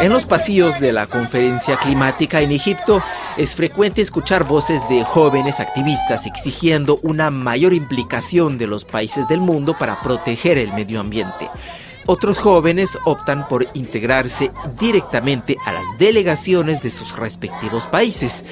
En los pasillos de la conferencia climática en Egipto es frecuente escuchar voces de jóvenes activistas exigiendo una mayor implicación de los países del mundo para proteger el medio ambiente. Otros jóvenes optan por integrarse directamente a las delegaciones de sus respectivos países.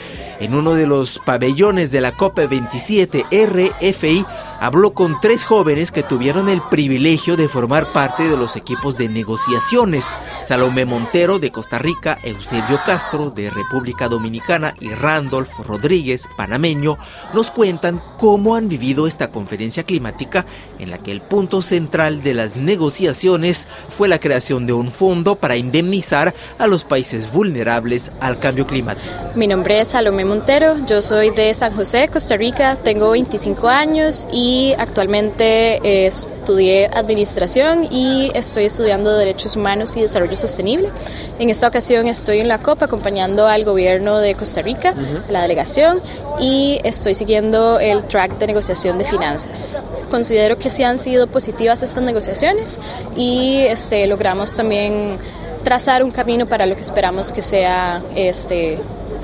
En uno de los pabellones de la COP27 RFI habló con tres jóvenes que tuvieron el privilegio de formar parte de los equipos de negociaciones. Salomé Montero de Costa Rica, Eusebio Castro de República Dominicana y Randolph Rodríguez, panameño, nos cuentan cómo han vivido esta conferencia climática en la que el punto central de las negociaciones fue la creación de un fondo para indemnizar a los países vulnerables al cambio climático. Mi nombre es Salomé Montero, yo soy de San José, Costa Rica, tengo 25 años y actualmente eh, estudié administración y estoy estudiando derechos humanos y desarrollo sostenible. En esta ocasión estoy en la COP acompañando al gobierno de Costa Rica, la delegación, y estoy siguiendo el track de negociación de finanzas. Considero que sí han sido positivas estas negociaciones y este, logramos también trazar un camino para lo que esperamos que sea este,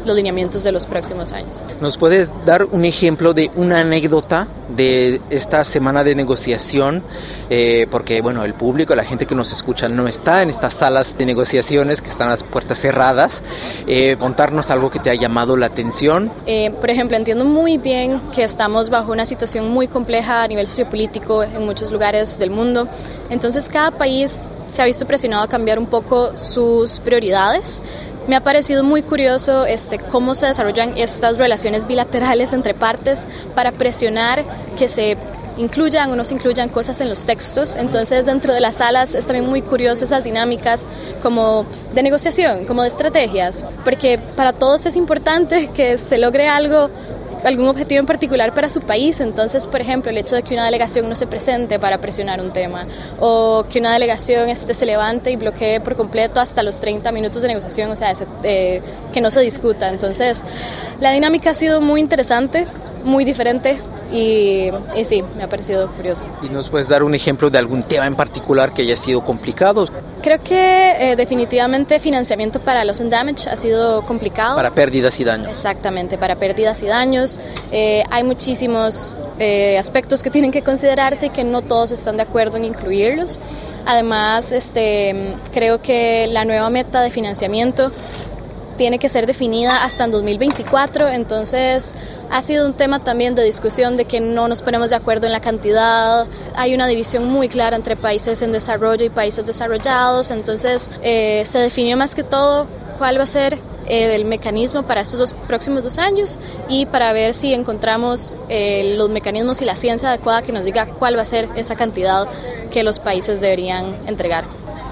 los lineamientos de los próximos años. ¿Nos puedes dar un ejemplo de una anécdota de esta semana de negociación? Eh, porque, bueno, el público, la gente que nos escucha no está en estas salas de negociaciones que están las puertas cerradas. Eh, contarnos algo que te ha llamado la atención. Eh, por ejemplo, entiendo muy bien que estamos bajo una situación muy compleja a nivel sociopolítico en muchos lugares del mundo. Entonces, cada país se ha visto presionado a cambiar un poco sus prioridades. Me ha parecido muy curioso este, cómo se desarrollan estas relaciones bilaterales entre partes para presionar que se incluyan o no se incluyan cosas en los textos. Entonces, dentro de las salas es también muy curioso esas dinámicas como de negociación, como de estrategias, porque para todos es importante que se logre algo algún objetivo en particular para su país. Entonces, por ejemplo, el hecho de que una delegación no se presente para presionar un tema o que una delegación este, se levante y bloquee por completo hasta los 30 minutos de negociación, o sea, eh, que no se discuta. Entonces, la dinámica ha sido muy interesante, muy diferente y, sí, me ha parecido curioso. ¿Y nos puedes dar un ejemplo de algún tema en particular que haya sido complicado? Creo que eh, definitivamente financiamiento para los and damage ha sido complicado. Para pérdidas y daños. Exactamente, para pérdidas y daños. Eh, hay muchísimos eh, aspectos que tienen que considerarse y que no todos están de acuerdo en incluirlos. Además, este, creo que la nueva meta de financiamiento tiene que ser definida hasta en 2024, entonces ha sido un tema también de discusión de que no nos ponemos de acuerdo en la cantidad, hay una división muy clara entre países en desarrollo y países desarrollados, entonces eh, se definió más que todo cuál va a ser eh, el mecanismo para estos dos próximos dos años y para ver si encontramos eh, los mecanismos y la ciencia adecuada que nos diga cuál va a ser esa cantidad que los países deberían entregar.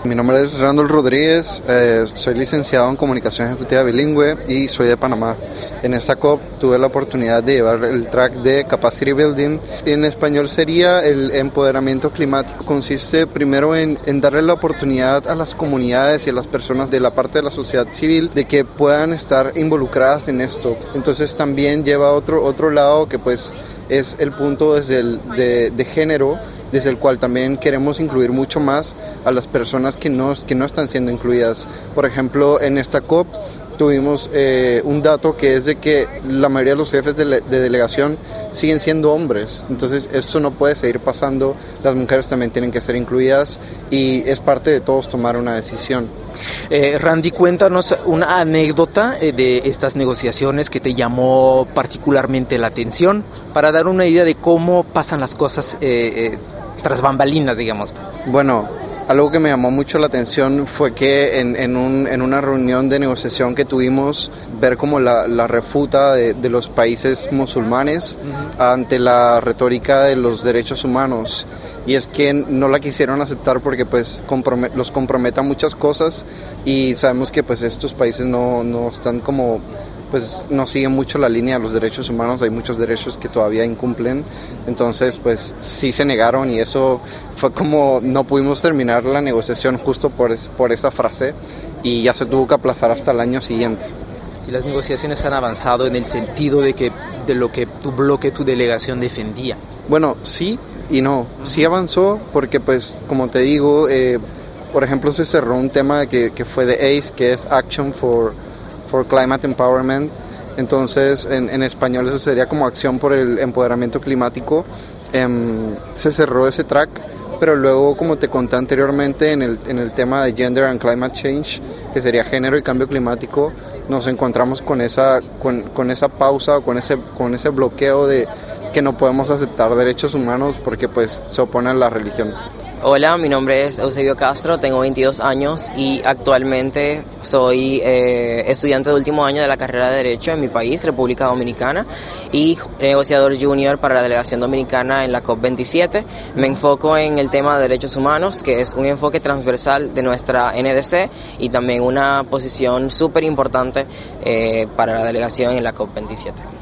Mi nombre es Randall Rodríguez, eh, soy licenciado en Comunicación Ejecutiva Bilingüe y soy de Panamá. En esta COP tuve la oportunidad de llevar el track de Capacity Building. En español sería el empoderamiento climático. Consiste primero en, en darle la oportunidad a las comunidades y a las personas de la parte de la sociedad civil de que puedan estar involucradas en esto. Entonces también lleva otro, otro lado que pues es el punto desde el de, de género desde el cual también queremos incluir mucho más a las personas que no, que no están siendo incluidas. Por ejemplo, en esta COP tuvimos eh, un dato que es de que la mayoría de los jefes de, delegación siguen siendo hombres. Entonces esto no puede seguir pasando. Las mujeres también tienen que ser incluidas y es parte de todos tomar una decisión. Eh, Randy, cuéntanos una anécdota eh, de estas negociaciones que te llamó particularmente la atención para dar una idea de cómo pasan las cosas tras bambalinas, digamos? Bueno, algo que me llamó mucho la atención fue que en, en, un, en una reunión de negociación que tuvimos, ver como la, la refuta de, de, los países musulmanes ante la retórica de los derechos humanos. Y es que no la quisieron aceptar porque pues los comprometa muchas cosas y sabemos que pues estos países no, no están como pues no siguen mucho la línea de los derechos humanos, hay muchos derechos que todavía incumplen, entonces pues sí se negaron y eso fue como no pudimos terminar la negociación justo por, por esa frase y ya se tuvo que aplazar hasta el año siguiente. Si las negociaciones han avanzado en el sentido de que de lo que tu bloque, tu delegación defendía. Bueno, sí y no. Sí avanzó porque pues como te digo, eh, por ejemplo, se cerró un tema que, que fue de ACE, que es Action for, for Climate Empowerment. Entonces, en, español eso sería como acción por el empoderamiento climático. Em, se cerró ese track, pero luego, como te conté anteriormente, en el, tema de Gender and Climate Change, que sería género y cambio climático, nos encontramos con esa, con, esa pausa, con ese, con ese bloqueo de que no podemos aceptar derechos humanos porque pues se opone a la religión. Hola, mi nombre es Eusebio Castro, tengo 22 años y actualmente soy eh, estudiante de último año de la carrera de Derecho en mi país, República Dominicana, y negociador junior para la delegación dominicana en la COP27. Me enfoco en el tema de derechos humanos, que es un enfoque transversal de nuestra NDC y también una posición súper importante eh, para la delegación en la COP27.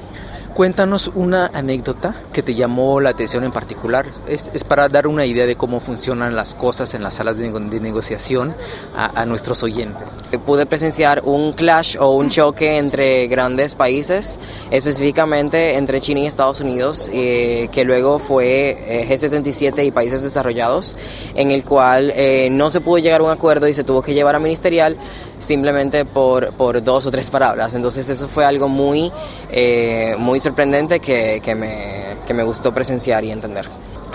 Cuéntanos una anécdota que te llamó la atención en particular. Es, es para dar una idea de cómo funcionan las cosas en las salas de, de negociación a, a, nuestros oyentes. Pude presenciar un clash o un choque entre grandes países, específicamente entre China y Estados Unidos, eh, que luego fue eh, G77 y países desarrollados, en el cual eh, no se pudo llegar a un acuerdo y se tuvo que llevar a ministerial simplemente por, por dos o tres palabras. Entonces eso fue algo muy, eh, muy sorprendente que, que, me, que me gustó presenciar y entender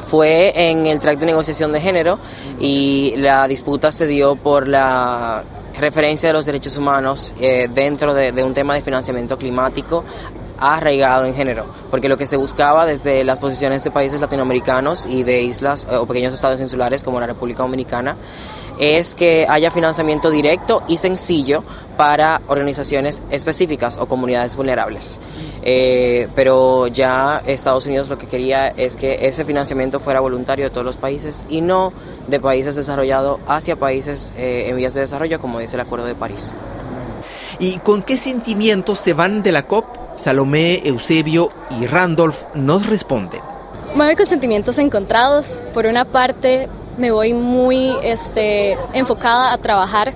fue en el track de negociación de género y la disputa se dio por la referencia de los derechos humanos eh, dentro de, de, un tema de financiamiento climático arraigado en género, porque lo que se buscaba desde las posiciones de países latinoamericanos y de islas eh, o pequeños estados insulares como la República Dominicana es que haya financiamiento directo y sencillo para organizaciones específicas o comunidades vulnerables. Eh, pero ya Estados Unidos lo que quería es que ese financiamiento fuera voluntario de todos los países y no de países desarrollados hacia países eh, en vías de desarrollo, como dice el Acuerdo de París. ¿Y con qué sentimientos se van de la COP? Salomé, Eusebio y Randolph nos responden. Me voy con sentimientos encontrados. Por una parte, me voy muy este, enfocada a trabajar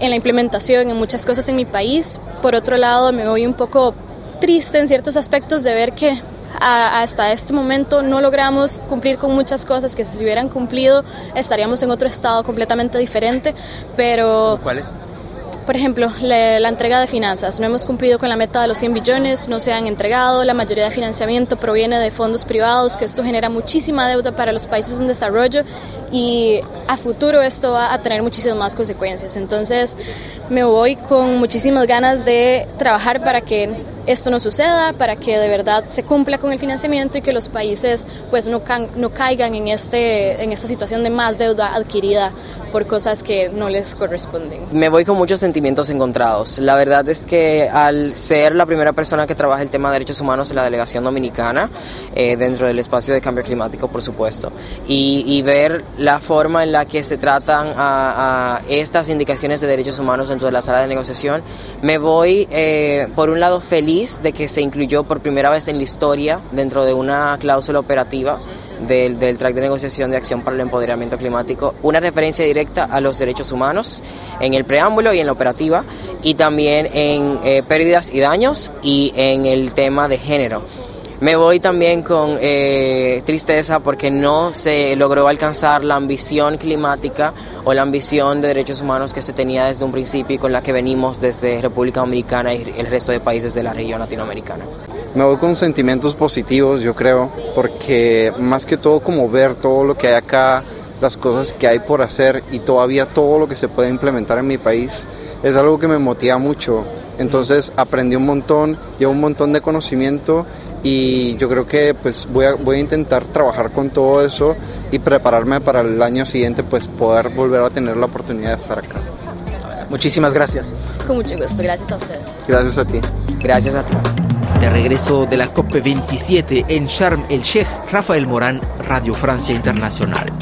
en la implementación en muchas cosas en mi país. Por otro lado, me voy un poco triste en ciertos aspectos de ver que a, hasta este momento no logramos cumplir con muchas cosas que si se hubieran cumplido estaríamos en otro estado completamente diferente, pero... ¿Cuáles? Por ejemplo, la, la, entrega de finanzas. No hemos cumplido con la meta de los 100 billones, no se han entregado. La mayoría de financiamiento proviene de fondos privados, que esto genera muchísima deuda para los países en desarrollo y a futuro esto va a tener muchísimas más consecuencias. Entonces, me voy con muchísimas ganas de trabajar para que esto no suceda, para que de verdad se cumpla con el financiamiento y que los países pues no, ca no caigan en, este, en esta situación de más deuda adquirida por cosas que no les corresponden. Me voy con muchos sentimientos encontrados. La verdad es que al ser la primera persona que trabaja el tema de derechos humanos en la delegación dominicana, eh, dentro del espacio de cambio climático, por supuesto, y, y ver la forma en la que se tratan a, a, estas indicaciones de derechos humanos dentro de la sala de negociación, me voy, eh, por un lado, de que se incluyó por primera vez en la historia, dentro de una cláusula operativa, del, del, track de negociación de acción para el empoderamiento climático, una referencia directa a los derechos humanos en el preámbulo y en la operativa, y también en eh, pérdidas y daños y en el tema de género. Me voy también con eh, tristeza porque no se logró alcanzar la ambición climática o la ambición de derechos humanos que se tenía desde un principio y con la que venimos desde República Dominicana y el resto de países de la región latinoamericana. Me voy con sentimientos positivos, yo creo, porque más que todo como ver todo lo que hay acá, las cosas que hay por hacer y todavía todo lo que se puede implementar en mi país, es algo que me motiva mucho. Entonces aprendí un montón, llevo un montón de conocimiento y yo creo que pues voy a, voy a intentar trabajar con todo eso y prepararme para el año siguiente pues poder volver a tener la oportunidad de estar acá. Muchísimas gracias. Con mucho gusto, gracias a ustedes. Gracias a ti. Gracias a ti. De regreso de la COP27 en Sharm el Sheikh, Rafael Morán, Radio Francia Internacional.